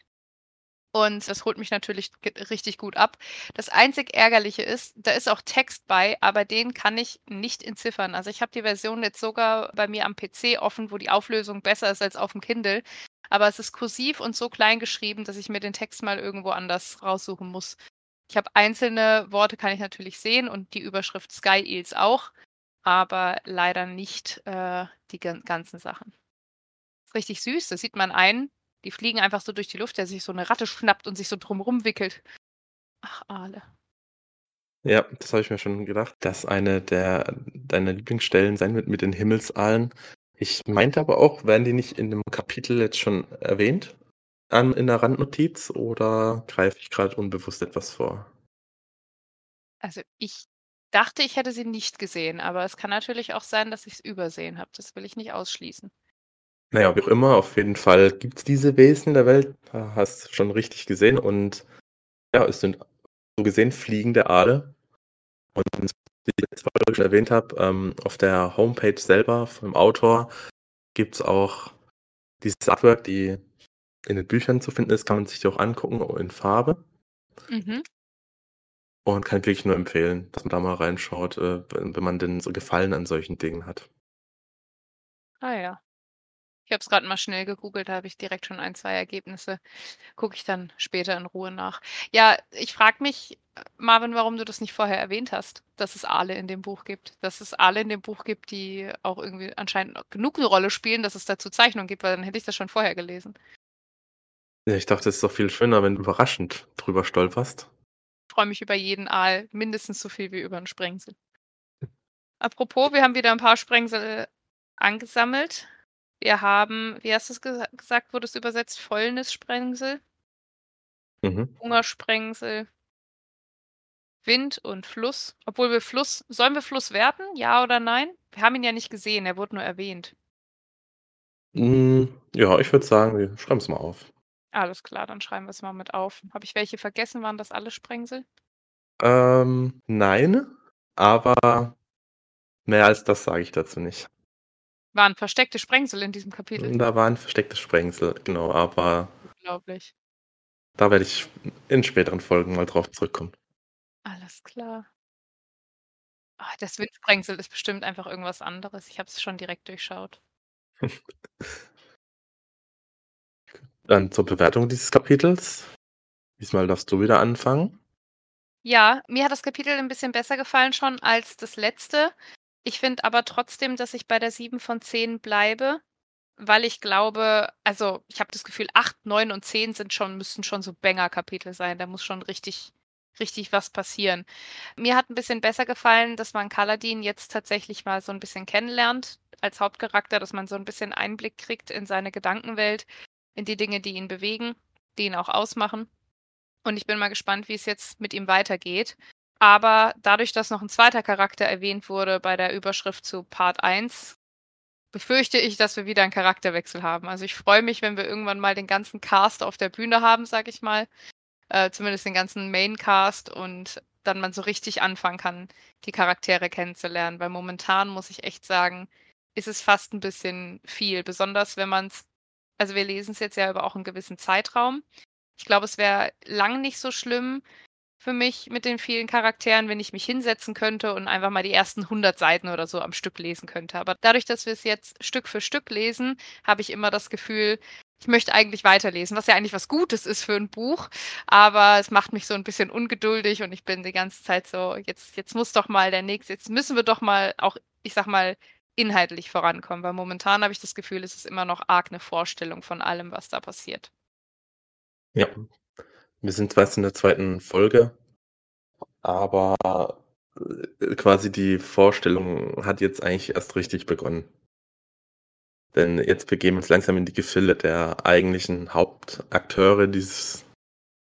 Und das holt mich natürlich richtig gut ab. Das einzig Ärgerliche ist, da ist auch Text bei, aber den kann ich nicht entziffern. Also, ich habe die Version jetzt sogar bei mir am PC offen, wo die Auflösung besser ist als aufm Kindle, aber es ist kursiv und so klein geschrieben, dass ich mir den Text mal irgendwo anders raussuchen muss. Ich habe einzelne Worte kann ich natürlich sehen und die Überschrift Sky Eels auch, aber leider nicht, äh, die gan ganzen Sachen. Richtig süß, da sieht man einen, die fliegen einfach so durch die Luft, der sich so 'ne Ratte schnappt und sich so drum rumwickelt. Ach, Aale. Ja, das habe ich mir schon gedacht, dass eine der deiner Lieblingsstellen sein wird mit den Himmelsaalen. Ich meinte aber auch, werden die nicht in dem Kapitel jetzt schon erwähnt an in der Randnotiz oder greife ich grad unbewusst etwas vor? Also, ich dachte, ich hätte sie nicht gesehen, aber es kann natürlich auch sein, dass ich's übersehen habe. Das will ich nicht ausschließen. Na ja, wie auch immer, auf jeden Fall gibt's diese Wesen in der Welt. Ha hast schon richtig gesehen und ja, es sind so gesehen fliegende Aale. Und wie ich jetzt schon erwähnt habe, ähm, auf der Homepage selber vom Autor gibt's auch dieses Artwork, die in den Büchern zu finden ist, kann man sich die auch angucken, auch in Farbe. Mhm. Und kann ich wirklich nur empfehlen, dass man da mal reinschaut, äh, wenn man denn so Gefallen an solchen Dingen hat. Ah ja. Ich habe es grad mal schnell gegoogelt, da habe ich direkt schon 1, 2 Ergebnisse. Gucke ich dann später in Ruhe nach. Ja, ich frage mich, äh, Marvin, warum du das nicht vorher erwähnt hast, dass es Aale in dem Buch gibt. Dass es Aale in dem Buch gibt, die auch irgendwie anscheinend genug 'ne Rolle spielen, dass es dazu Zeichnungen gibt, weil dann hätte ich das schon vorher gelesen. Ja, ich dachte, es ist doch viel schöner, wenn du überraschend drüber stolperst. Freue mich über jeden Aal mindestens so viel wie über 'n Sprengsel. Apropos, wir haben wieder 'n paar Sprengsel angesammelt. Wir haben wie hast du's gesa gesagt, wurde es übersetzt? Fäulnissprengsel? Mhm. Hungersprengsel. Wind und Fluss. Obwohl wir Fluss sollen wir Fluss werten? Ja oder nein? Wir haben ihn ja nicht gesehen, er wurde nur erwähnt. Hm, ja, ich würde sagen, wir schreiben's mal auf. Alles klar, dann schreiben wir's mal mit auf. Habe ich welche vergessen? Waren das alle Sprengsel? Ähm, nein, aber mehr als das sage ich dazu nicht. Waren versteckte Sprengsel in diesem Kapitel? Da waren versteckte Sprengsel, genau, aber Unglaublich. da werde ich in späteren Folgen mal drauf zurückkommen. Alles klar. Ah, das Windsprengsel ist bestimmt einfach irgendwas anderes. Ich habe es schon direkt durchschaut. Dann zur Bewertung dieses Kapitels. Diesmal darfst du wieder anfangen. Ja, mir hat das Kapitel 'n bisschen besser gefallen schon als das letzte. Ich finde aber trotzdem, dass ich bei der 7 von 10 bleibe, weil ich glaube also, ich habe das Gefühl, 8, 9 und 10 sind schon müssten schon so Banger-Kapitel sein. Da muss schon richtig richtig was passieren. Mir hat 'n bisschen besser gefallen, dass man Kaladin jetzt tatsächlich mal so 'n bisschen kennenlernt als Hauptcharakter, dass man so 'n bisschen Einblick kriegt in seine Gedankenwelt, in die Dinge, die ihn bewegen, die ihn auch ausmachen. Und ich bin mal gespannt, wie es jetzt mit ihm weitergeht. Aber dadurch, dass noch 'n zweiter Charakter erwähnt wurde bei der Überschrift zu Part 1, befürchte ich, dass wir wieder 'n Charakterwechsel haben. Also, ich freue mich, wenn wir irgendwann mal den ganzen Cast auf der Bühne haben, sage ich mal. Äh, zumindest den ganzen Main-Cast und dann man so richtig anfangen kann, die Charaktere kennenzulernen. Weil momentan muss ich echt sagen, ist es fast 'n bisschen viel, besonders wenn man's also, wir lesen's jetzt ja über auch 'n gewissen Zeitraum. Ich glaube, es wäre lang nicht so schlimm für mich mit den vielen Charakteren, wenn ich mich hinsetzen könnte und einfach mal die ersten 100 Seiten oder so am Stück lesen könnte. Aber dadurch, dass wir es jetzt Stück für Stück lesen, habe ich immer das Gefühl, ich möchte eigentlich weiterlesen, was ja eigentlich was Gutes ist für 'n Buch, aber es macht mich so 'n bisschen ungeduldig und ich bin die ganze Zeit so: „Jetzt jetzt muss doch mal der nächste jetzt müssen wir doch mal auch, ich sage mal, inhaltlich vorankommen“, weil momentan habe ich das Gefühl, es ist immer noch arg 'ne Vorstellung von allem, was da passiert. Ja. Wir sind zwar jetzt in der 2. Folge, aber, äh, quasi die Vorstellung hat jetzt eigentlich erst richtig begonnen. Denn jetzt begeben wir uns langsam in die Gefilde der eigentlichen Hauptakteure dieses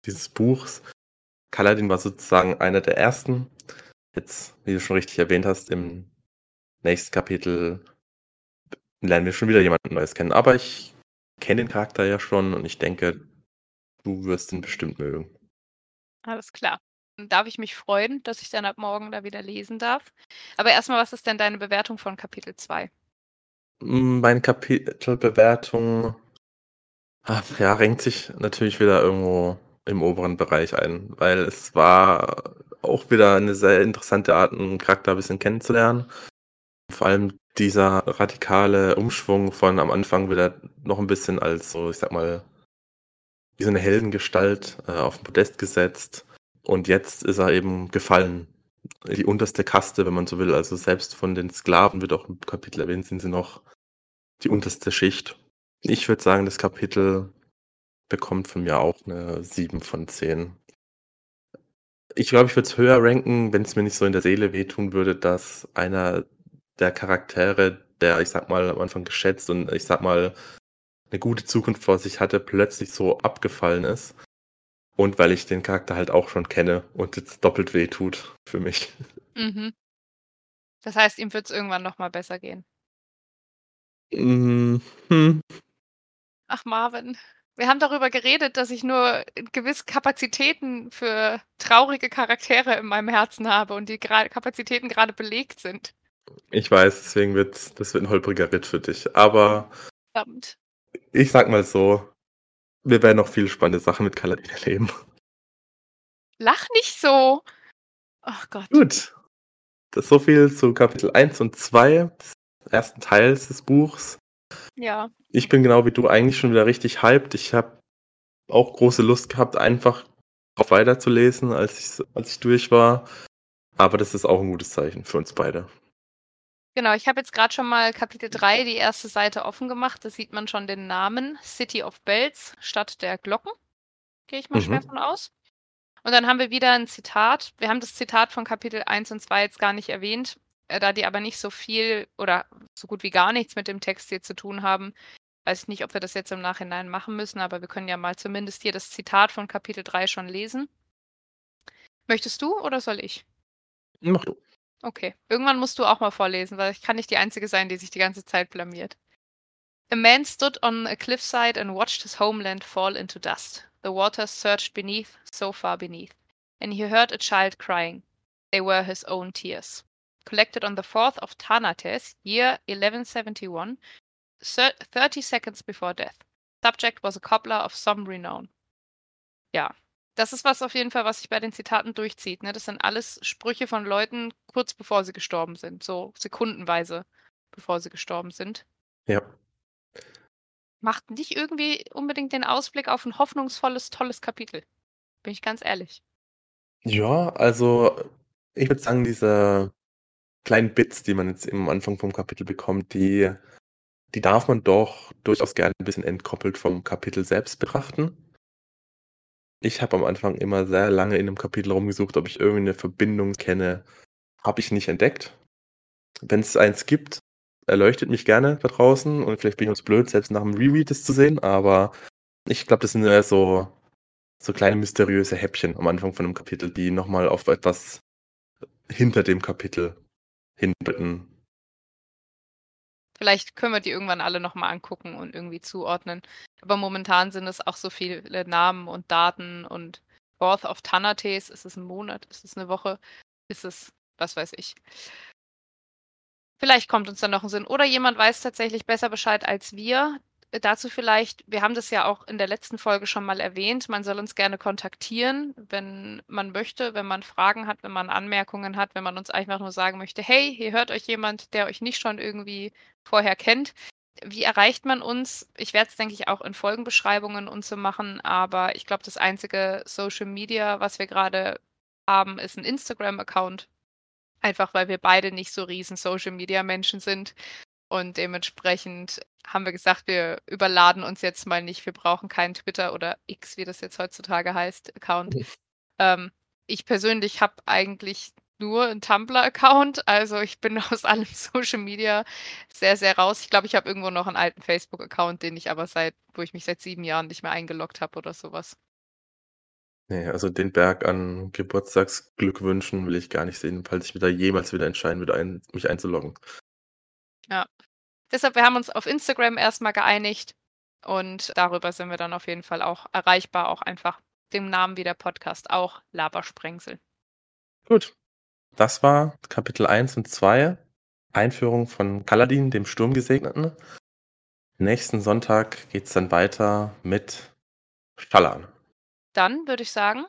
dieses Buchs. Kaladin war sozusagen einer der Ersten. Jetzt, wie du schon richtig erwähnt hast, im nächsten Kapitel lernen wir schon wieder jemanden Neues kennen. Aber ich kenne den Charakter ja schon und ich denke, du wirst ihn bestimmt mögen. Alles klar. Dann darf ich mich freuen, dass ich dann ab morgen da wieder lesen darf. Aber erst mal, was ist denn deine Bewertung von Kapitel 2? Hm, meine Kapitelbewertung ach ja, renkt sich natürlich wieder irgendwo im oberen Bereich ein, weil es war auch wieder 'ne sehr interessante Art, 'n Charakter 'n bisschen kennenzulernen. Vor allem dieser radikale Umschwung von am Anfang wird er noch 'n bisschen als so, ich sage mal wie so 'ne Heldengestalt, äh, auf'n Podest gesetzt und jetzt ist er eben gefallen. Die unterste Kaste, wenn man so will. Also, selbst von den Sklaven wird auch im Kapitel erwähnt, sind sie noch die unterste Schicht. Ich würde sagen, das Kapitel bekommt von mir auch 'ne 7 von 10. Ich glaube, ich würde es höher ranken, wenn's mir nicht so in der Seele wehtun würde, dass einer der Charaktere, der, ich sage mal, am Anfang geschätzt und ich sage mal, 'ne gute Zukunft vor sich hatte, plötzlich so abgefallen ist. Und weil ich den Charakter halt auch schon kenne und jetzt doppelt wehtut für mich. Mhm. Das heißt, ihm wird's irgendwann noch mal besser gehen? Hm, hm. Ach, Marvin, wir haben darüber geredet, dass ich nur gewisse Kapazitäten für traurige Charaktere in meinem Herzen habe und die gra Kapazitäten grade belegt sind. Ich weiß, deswegen wird's das wird 'n holpriger Ritt für dich. Aber Verdammt. ich sage mal so, wir werden noch viele spannende Sachen mit Kaladin erleben. Lach nicht so. Ach Gott. Gut. Das so viel zu Kapitel 1 und 2 des 1. Teils des Buchs. Ja. Ich bin genau wie du eigentlich schon wieder richtig hyped. Ich habe auch große Lust gehabt, einfach auch weiterzulesen, als ich's als ich durch war. Aber das ist auch 'n gutes Zeichen für uns beide. Genau, ich habe jetzt grad schon mal Kapitel 3, die 1. Seite offen gemacht. Da sieht man schon den Namen City of Bells, Stadt der Glocken, gehe ich mal schwer Mhm. von aus. Und dann haben wir wieder 'n Zitat. Wir haben das Zitat von Kapitel 1 und 2 jetzt gar nicht erwähnt, äh, da die aber nicht so viel oder so gut wie gar nichts mit dem Text hier zu tun haben. Weiß ich nicht, ob wir das jetzt im Nachhinein machen müssen, aber wir können ja mal zumindest hier das Zitat von Kapitel 3 schon lesen. Möchtest du oder soll ich? Mach du. Okay. Irgendwann musst du auch mal vorlesen, weil ich kann nicht die Einzige sein, die sich die ganze Zeit blamiert. A man stood on a cliffside and watched his homeland fall into dust. The waters surged beneath, so far beneath, and he heard a child crying. They were his own tears. Collected on the 4th of Tanates, year 1171, 30 seconds before death. Subject was a cobbler of some renown. Ja, das ist was auf jeden Fall, was sich bei den Zitaten durchzieht. Ne? Das sind alles Sprüche von Leuten kurz bevor sie gestorben sind, so sekundenweise bevor sie gestorben sind. Ja. Macht nicht irgendwie unbedingt den Ausblick auf ein hoffnungsvolles, tolles Kapitel. Bin ich ganz ehrlich. Ja, also ich würde sagen, diese kleinen Bits, die man jetzt am Anfang vom Kapitel bekommt, die, die darf man doch durchaus gerne ein bisschen entkoppelt vom Kapitel selbst betrachten. Ich habe am Anfang immer sehr lange in einem Kapitel rumgesucht, ob ich irgendwie eine Verbindung kenne. Habe ich nicht entdeckt. Wenn es eins gibt, erleuchtet mich gerne da draußen und vielleicht bin ich uns blöd, selbst nach dem Reread das zu sehen, aber ich glaube, das sind eher so, so kleine mysteriöse Häppchen am Anfang von einem Kapitel, die nochmal auf etwas hinter dem Kapitel hindeuten. Vielleicht können wir die irgendwann alle nochmal angucken und irgendwie zuordnen. Aber momentan sind es auch so viele Namen und Daten und Fourth of Tanates. Ist es ein Monat? Ist es eine Woche? Ist es, was weiß ich. Vielleicht kommt uns dann noch ein Sinn. Oder jemand weiß tatsächlich besser Bescheid als wir. Dazu vielleicht, wir haben das ja auch in der letzten Folge schon mal erwähnt, man soll uns gerne kontaktieren, wenn man möchte, wenn man Fragen hat, wenn man Anmerkungen hat, wenn man uns einfach nur sagen möchte, hey, hier hört euch jemand, der euch nicht schon irgendwie vorher kennt. Wie erreicht man uns? Ich werde es, denke ich, auch in Folgenbeschreibungen und so machen, aber ich glaube, das einzige Social Media, was wir gerade haben, ist ein Instagram-Account. Einfach weil wir beide nicht so riesen Social Media Menschen sind. Und dementsprechend haben wir gesagt, wir überladen uns jetzt mal nicht. Wir brauchen keinen Twitter oder X, wie das jetzt heutzutage heißt, Account. Mhm. Ähm, ich persönlich habe eigentlich nur einen Tumblr-Account. Also ich bin aus allem Social Media sehr, sehr raus. Ich glaube, ich habe irgendwo noch einen alten Facebook-Account, den ich aber seit, wo ich mich seit sieben Jahren nicht mehr eingeloggt habe oder sowas. Nee, also den Berg an Geburtstagsglückwünschen will ich gar nicht sehen, falls ich mir da jemals wieder entscheiden würde, ein, mich einzuloggen. Ja. Deshalb, wir haben uns auf Instagram erstmal geeinigt und darüber sind wir dann auf jeden Fall auch erreichbar, auch einfach dem Namen wie der Podcast auch Labersprengsel. Gut. Das war Kapitel 1 und 2. Einführung von Kaladin, dem Sturmgesegneten. Nächsten Sonntag geht es dann weiter mit Schallan. Dann würde ich sagen,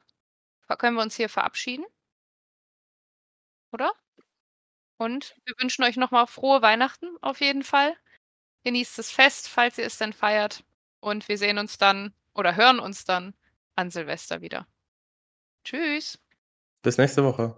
können wir uns hier verabschieden. Oder? Und wir wünschen euch nochmal frohe Weihnachten auf jeden Fall. Genießt das Fest, falls ihr es denn feiert. Und wir sehen uns dann oder hören uns dann an Silvester wieder. Tschüss. Bis nächste Woche.